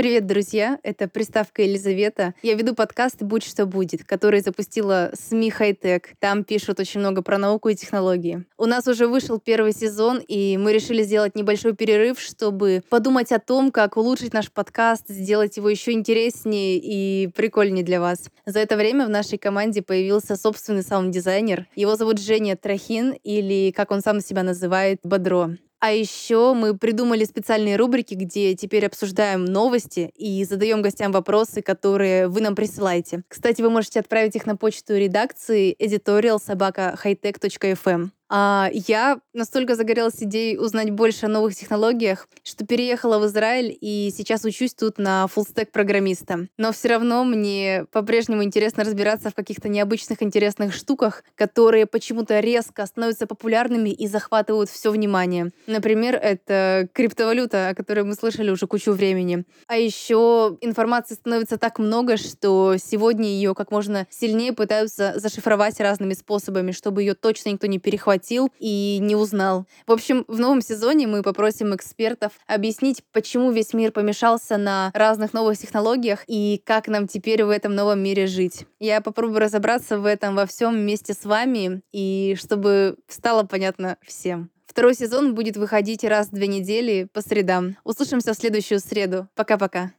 Привет, друзья! Это приставка Елизавета. Я веду подкаст «Будь что будет», который запустила СМИ Хайтек. Там пишут очень много про науку и технологии. У нас уже вышел первый сезон, и мы решили сделать небольшой перерыв, чтобы подумать о том, как улучшить наш подкаст, сделать его еще интереснее и прикольнее для вас. За это время в нашей команде появился собственный саунд-дизайнер. Его зовут Женя Трахин, или, как он сам себя называет, Бодро. А еще мы придумали специальные рубрики, где теперь обсуждаем новости и задаем гостям вопросы, которые вы нам присылаете. Кстати, вы можете отправить их на почту редакции editorial.hightech.fm. А я настолько загорелась идеей узнать больше о новых технологиях, что переехала в Израиль и сейчас учусь тут на фуллстек программиста. Но все равно мне по-прежнему интересно разбираться в каких-то необычных интересных штуках, которые почему-то резко становятся популярными и захватывают все внимание. Например, это криптовалюта, о которой мы слышали уже кучу времени. А еще информации становится так много, что сегодня ее как можно сильнее пытаются зашифровать разными способами, чтобы ее точно никто не перехватил захватил и не узнал. В общем, в новом сезоне мы попросим экспертов объяснить, почему весь мир помешался на разных новых технологиях и как нам теперь в этом новом мире жить. Я попробую разобраться в этом во всем вместе с вами, и чтобы стало понятно всем. Второй сезон будет выходить раз в две недели по средам. Услышимся в следующую среду. Пока-пока.